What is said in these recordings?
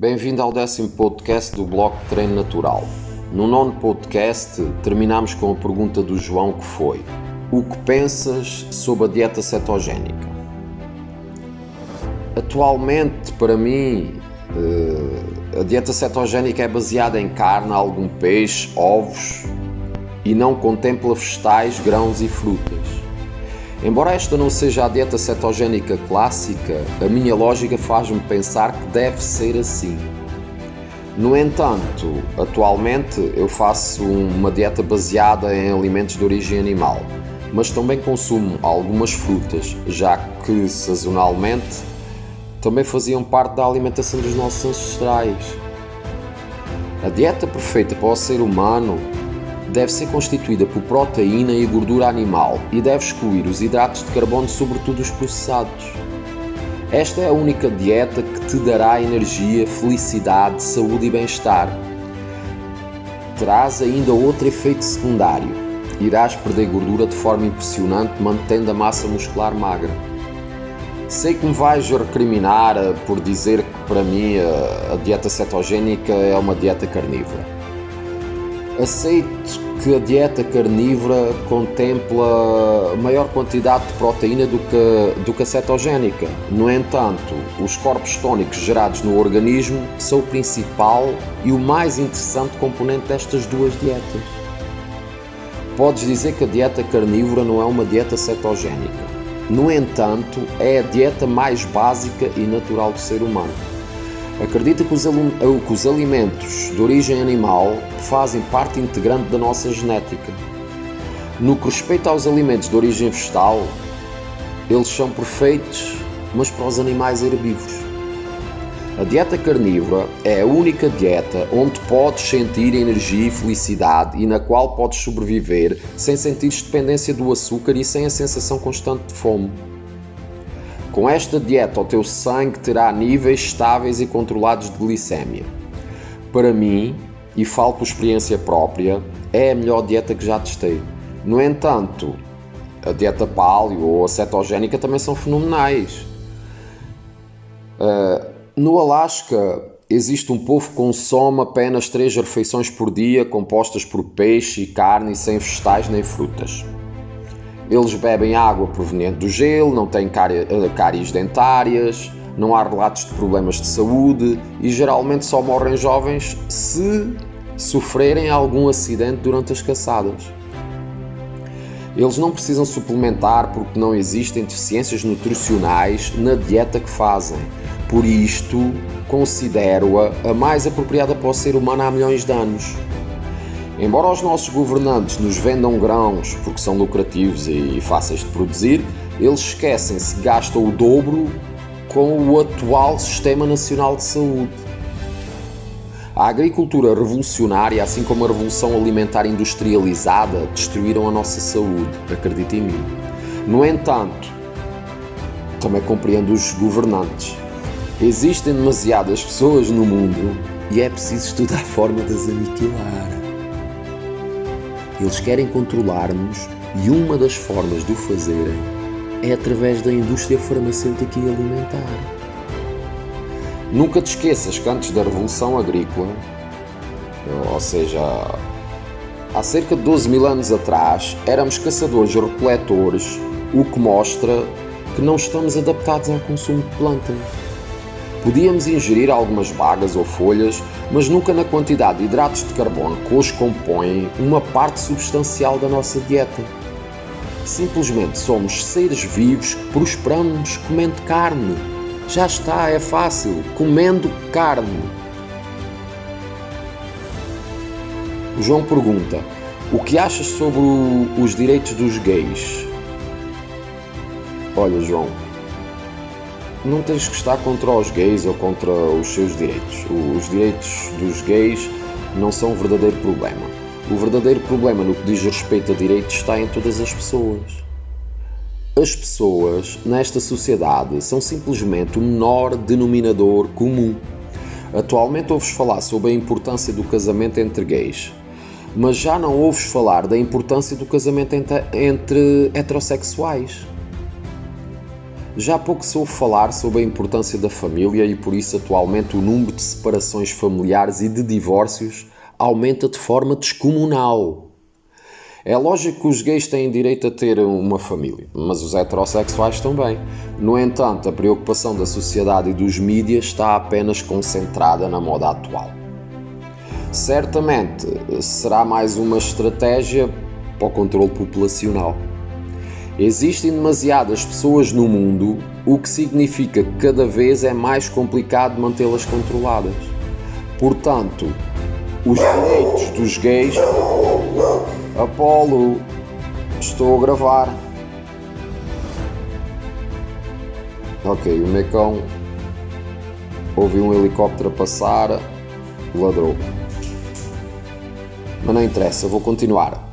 Bem-vindo ao décimo podcast do Bloco Treino Natural. No nono podcast, terminamos com a pergunta do João que foi: O que pensas sobre a dieta cetogénica? Atualmente, para mim, eh, a dieta cetogénica é baseada em carne, algum peixe, ovos e não contempla vegetais, grãos e frutas. Embora esta não seja a dieta cetogénica clássica, a minha lógica faz-me pensar que deve ser assim. No entanto, atualmente eu faço uma dieta baseada em alimentos de origem animal, mas também consumo algumas frutas, já que sazonalmente também faziam parte da alimentação dos nossos ancestrais. A dieta perfeita para o ser humano deve ser constituída por proteína e gordura animal e deve excluir os hidratos de carbono, sobretudo os processados. Esta é a única dieta que te dará energia, felicidade, saúde e bem-estar. Traz ainda outro efeito secundário. Irás perder gordura de forma impressionante, mantendo a massa muscular magra. Sei que me vais recriminar por dizer que para mim a dieta cetogénica é uma dieta carnívora Aceito que a dieta carnívora contempla maior quantidade de proteína do que, do que a cetogénica. No entanto, os corpos tónicos gerados no organismo são o principal e o mais interessante componente destas duas dietas. Podes dizer que a dieta carnívora não é uma dieta cetogénica. No entanto, é a dieta mais básica e natural do ser humano. Acredita que os, que os alimentos de origem animal fazem parte integrante da nossa genética. No que respeita aos alimentos de origem vegetal, eles são perfeitos, mas para os animais herbívoros. A dieta carnívora é a única dieta onde podes sentir energia e felicidade e na qual podes sobreviver sem sentir dependência do açúcar e sem a sensação constante de fome. Com esta dieta, o teu sangue terá níveis estáveis e controlados de glicémia. Para mim, e falo por experiência própria, é a melhor dieta que já testei. No entanto, a dieta paleo ou a cetogénica também são fenomenais. Uh, no Alasca, existe um povo que consome apenas três refeições por dia, compostas por peixe e carne sem vegetais nem frutas. Eles bebem água proveniente do gelo, não têm eh, cáries dentárias, não há relatos de problemas de saúde e geralmente só morrem jovens se sofrerem algum acidente durante as caçadas. Eles não precisam suplementar porque não existem deficiências nutricionais na dieta que fazem. Por isto, considero-a a mais apropriada para o ser humano há milhões de anos. Embora os nossos governantes nos vendam grãos porque são lucrativos e fáceis de produzir, eles esquecem-se que gastam o dobro com o atual Sistema Nacional de Saúde. A agricultura revolucionária, assim como a revolução alimentar industrializada, destruíram a nossa saúde, acredita em mim. No entanto, também compreendo os governantes. Existem demasiadas pessoas no mundo e é preciso estudar a forma de as aniquilar. Eles querem controlar-nos e uma das formas de o fazerem é através da indústria farmacêutica e alimentar. Nunca te esqueças que antes da Revolução Agrícola, ou seja, há cerca de 12 mil anos atrás, éramos caçadores-recoletores, o que mostra que não estamos adaptados ao consumo de plantas. Podíamos ingerir algumas bagas ou folhas, mas nunca na quantidade de hidratos de carbono que hoje compõem uma parte substancial da nossa dieta. Simplesmente somos seres vivos que prosperamos comendo carne. Já está, é fácil, comendo carne. O João pergunta: O que achas sobre os direitos dos gays? Olha, João, não tens que estar contra os gays ou contra os seus direitos. Os direitos dos gays não são o verdadeiro problema. O verdadeiro problema no que diz respeito a direitos está em todas as pessoas. As pessoas nesta sociedade são simplesmente o menor denominador comum. Atualmente ouves falar sobre a importância do casamento entre gays, mas já não ouves falar da importância do casamento entre, entre heterossexuais. Já há pouco se ouve falar sobre a importância da família e por isso atualmente o número de separações familiares e de divórcios aumenta de forma descomunal. É lógico que os gays têm direito a ter uma família, mas os heterossexuais também. No entanto, a preocupação da sociedade e dos mídias está apenas concentrada na moda atual. Certamente será mais uma estratégia para o controle populacional. Existem demasiadas pessoas no mundo, o que significa que cada vez é mais complicado mantê-las controladas. Portanto, os direitos dos gays. Apolo, estou a gravar. Ok, o Mecão ouviu um helicóptero passar, ladrou. Mas não interessa, vou continuar.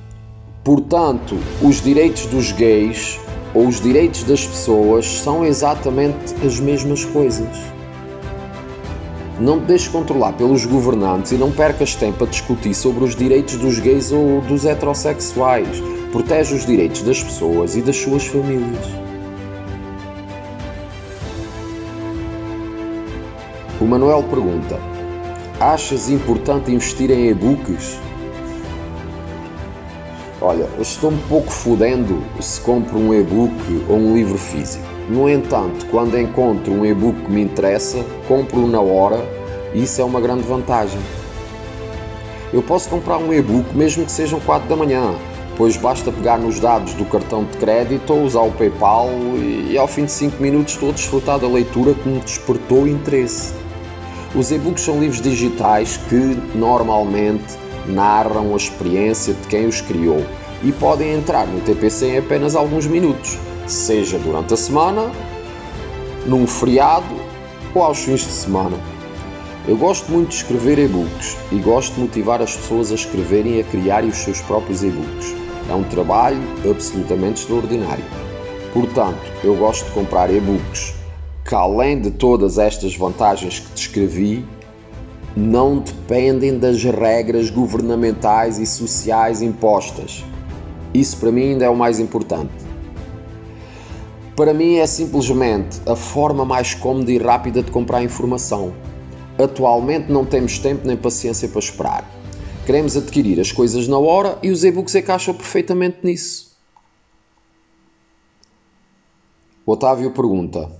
Portanto, os direitos dos gays ou os direitos das pessoas são exatamente as mesmas coisas. Não te deixes controlar pelos governantes e não percas tempo a discutir sobre os direitos dos gays ou dos heterossexuais. Protege os direitos das pessoas e das suas famílias. O Manuel pergunta: Achas importante investir em e-books? Olha, estou um pouco fodendo se compro um e-book ou um livro físico. No entanto, quando encontro um e-book que me interessa, compro-o na hora e isso é uma grande vantagem. Eu posso comprar um e-book mesmo que sejam 4 da manhã, pois basta pegar nos dados do cartão de crédito ou usar o PayPal e ao fim de 5 minutos estou a desfrutar da leitura que me despertou interesse. Os e-books são livros digitais que normalmente narram a experiência de quem os criou e podem entrar no TPC em apenas alguns minutos, seja durante a semana, num feriado ou aos fins de semana. Eu gosto muito de escrever e-books e gosto de motivar as pessoas a escreverem e a criarem os seus próprios e-books. É um trabalho absolutamente extraordinário. Portanto, eu gosto de comprar e-books que, além de todas estas vantagens que descrevi, não dependem das regras governamentais e sociais impostas. Isso para mim ainda é o mais importante. Para mim é simplesmente a forma mais cómoda e rápida de comprar informação. Atualmente não temos tempo nem paciência para esperar. Queremos adquirir as coisas na hora e os e-books encaixam perfeitamente nisso. O Otávio pergunta: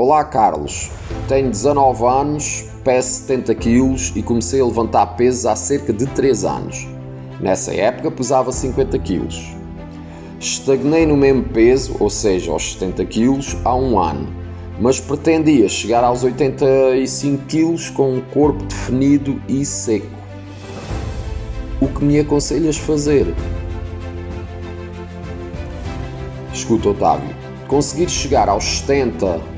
Olá Carlos, tenho 19 anos, peso 70 kg e comecei a levantar pesos há cerca de 3 anos. Nessa época pesava 50 kg. Estagnei no mesmo peso, ou seja, aos 70 kg, há um ano, mas pretendia chegar aos 85 kg com um corpo definido e seco. O que me aconselhas fazer? Escuta, Otávio, conseguir chegar aos 70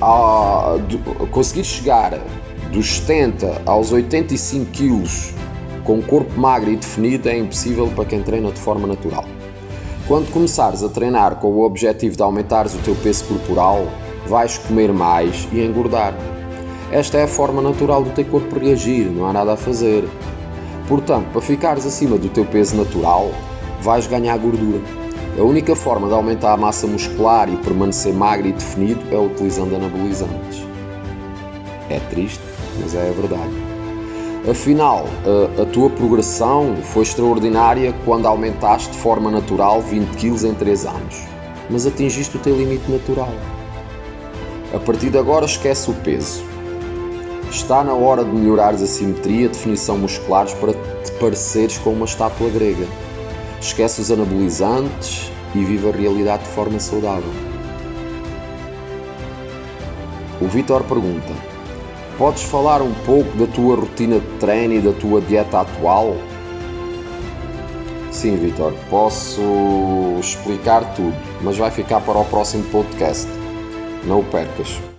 a, conseguir chegar dos 70 aos 85 quilos com um corpo magro e definido é impossível para quem treina de forma natural. Quando começares a treinar com o objetivo de aumentares o teu peso corporal, vais comer mais e engordar. Esta é a forma natural do teu corpo reagir, não há nada a fazer. Portanto, para ficares acima do teu peso natural, vais ganhar gordura. A única forma de aumentar a massa muscular e permanecer magro e definido é utilizando anabolizantes. É triste, mas é a verdade. Afinal, a, a, tua progressão foi extraordinária quando aumentaste de forma natural 20 kg em 3 anos, mas atingiste o teu limite natural. A partir de agora, esquece o peso. Está na hora de melhorares a simetria e definição musculares para te pareceres com uma estátua grega. Esquece os anabolizantes e vive a realidade de forma saudável. O Vitor pergunta: Podes falar um pouco da tua rotina de treino e da tua dieta atual? Sim, Vitor, posso explicar tudo, mas vai ficar para o próximo podcast. Não o percas.